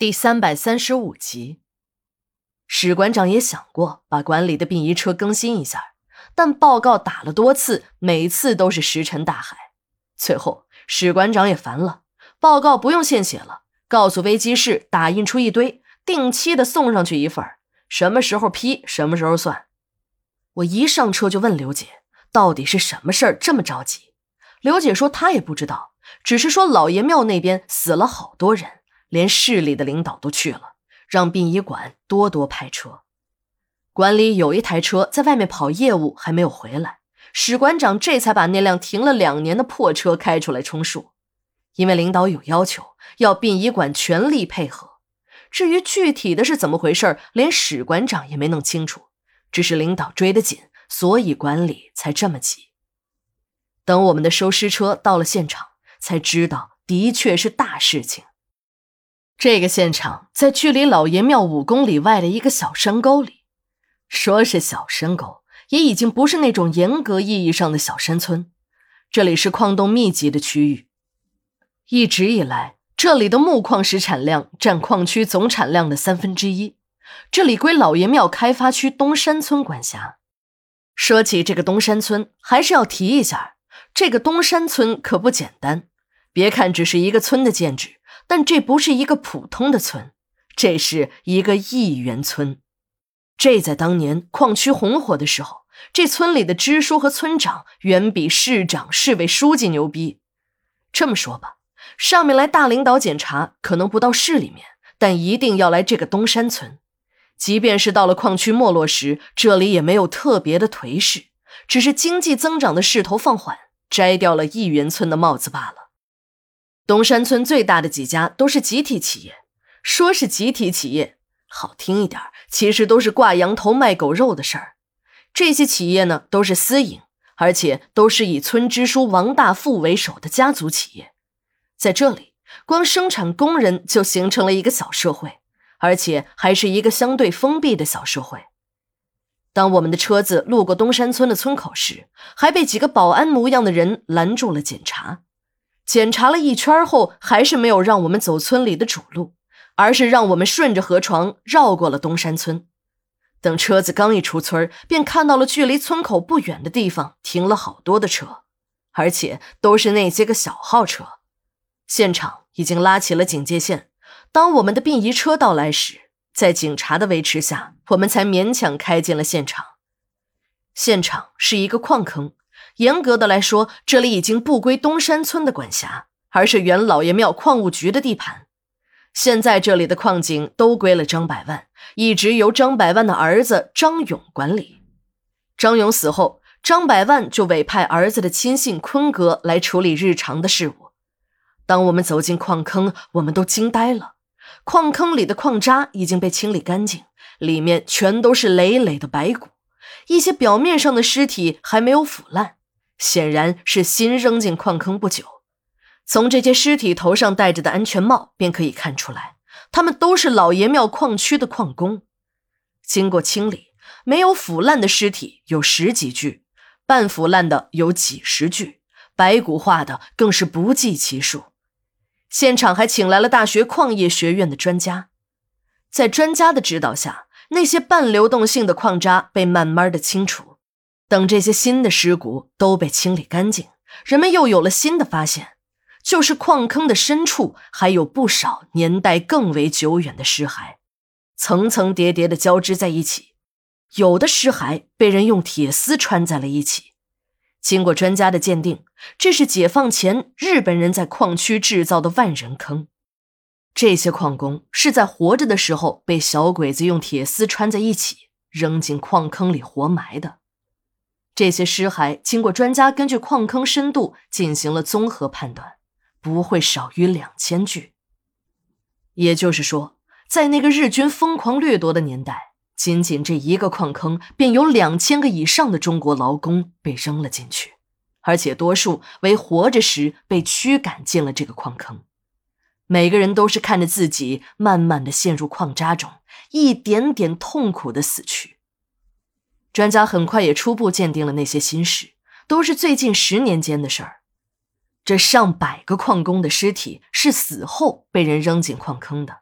第三百三十五集，史馆长也想过把管理的殡仪车更新一下，但报告打了多次，每次都是石沉大海。最后，史馆长也烦了，报告不用现写了，告诉危机室打印出一堆，定期的送上去一份什么时候批，什么时候算。我一上车就问刘姐，到底是什么事儿这么着急？刘姐说她也不知道，只是说老爷庙那边死了好多人。连市里的领导都去了，让殡仪馆多多派车。馆里有一台车在外面跑业务，还没有回来，史馆长这才把那辆停了两年的破车开出来充数。因为领导有要求，要殡仪馆全力配合。至于具体的是怎么回事，连史馆长也没弄清楚，只是领导追得紧，所以管理才这么急。等我们的收尸车到了现场，才知道的确是大事情。这个现场在距离老爷庙五公里外的一个小山沟里，说是小山沟，也已经不是那种严格意义上的小山村。这里是矿洞密集的区域，一直以来，这里的木矿石产量占矿区总产量的三分之一。这里归老爷庙开发区东山村管辖。说起这个东山村，还是要提一下，这个东山村可不简单。别看只是一个村的建制。但这不是一个普通的村，这是一个亿元村。这在当年矿区红火的时候，这村里的支书和村长远比市长、市委书记牛逼。这么说吧，上面来大领导检查，可能不到市里面，但一定要来这个东山村。即便是到了矿区没落时，这里也没有特别的颓势，只是经济增长的势头放缓，摘掉了亿元村的帽子罢了。东山村最大的几家都是集体企业，说是集体企业，好听一点，其实都是挂羊头卖狗肉的事儿。这些企业呢，都是私营，而且都是以村支书王大富为首的家族企业。在这里，光生产工人就形成了一个小社会，而且还是一个相对封闭的小社会。当我们的车子路过东山村的村口时，还被几个保安模样的人拦住了检查。检查了一圈后，还是没有让我们走村里的主路，而是让我们顺着河床绕过了东山村。等车子刚一出村，便看到了距离村口不远的地方停了好多的车，而且都是那些个小号车。现场已经拉起了警戒线。当我们的殡仪车到来时，在警察的维持下，我们才勉强开进了现场。现场是一个矿坑。严格的来说，这里已经不归东山村的管辖，而是原老爷庙矿务局的地盘。现在这里的矿井都归了张百万，一直由张百万的儿子张勇管理。张勇死后，张百万就委派儿子的亲信坤哥来处理日常的事务。当我们走进矿坑，我们都惊呆了。矿坑里的矿渣已经被清理干净，里面全都是累累的白骨，一些表面上的尸体还没有腐烂。显然是新扔进矿坑不久，从这些尸体头上戴着的安全帽便可以看出来，他们都是老爷庙矿区的矿工。经过清理，没有腐烂的尸体有十几具，半腐烂的有几十具，白骨化的更是不计其数。现场还请来了大学矿业学院的专家，在专家的指导下，那些半流动性的矿渣被慢慢的清除。等这些新的尸骨都被清理干净，人们又有了新的发现，就是矿坑的深处还有不少年代更为久远的尸骸，层层叠叠的交织在一起，有的尸骸被人用铁丝穿在了一起。经过专家的鉴定，这是解放前日本人在矿区制造的万人坑。这些矿工是在活着的时候被小鬼子用铁丝穿在一起，扔进矿坑里活埋的。这些尸骸经过专家根据矿坑深度进行了综合判断，不会少于两千具。也就是说，在那个日军疯狂掠夺的年代，仅仅这一个矿坑便有两千个以上的中国劳工被扔了进去，而且多数为活着时被驱赶进了这个矿坑。每个人都是看着自己慢慢的陷入矿渣中，一点点痛苦的死去。专家很快也初步鉴定了那些新尸，都是最近十年间的事儿。这上百个矿工的尸体是死后被人扔进矿坑的，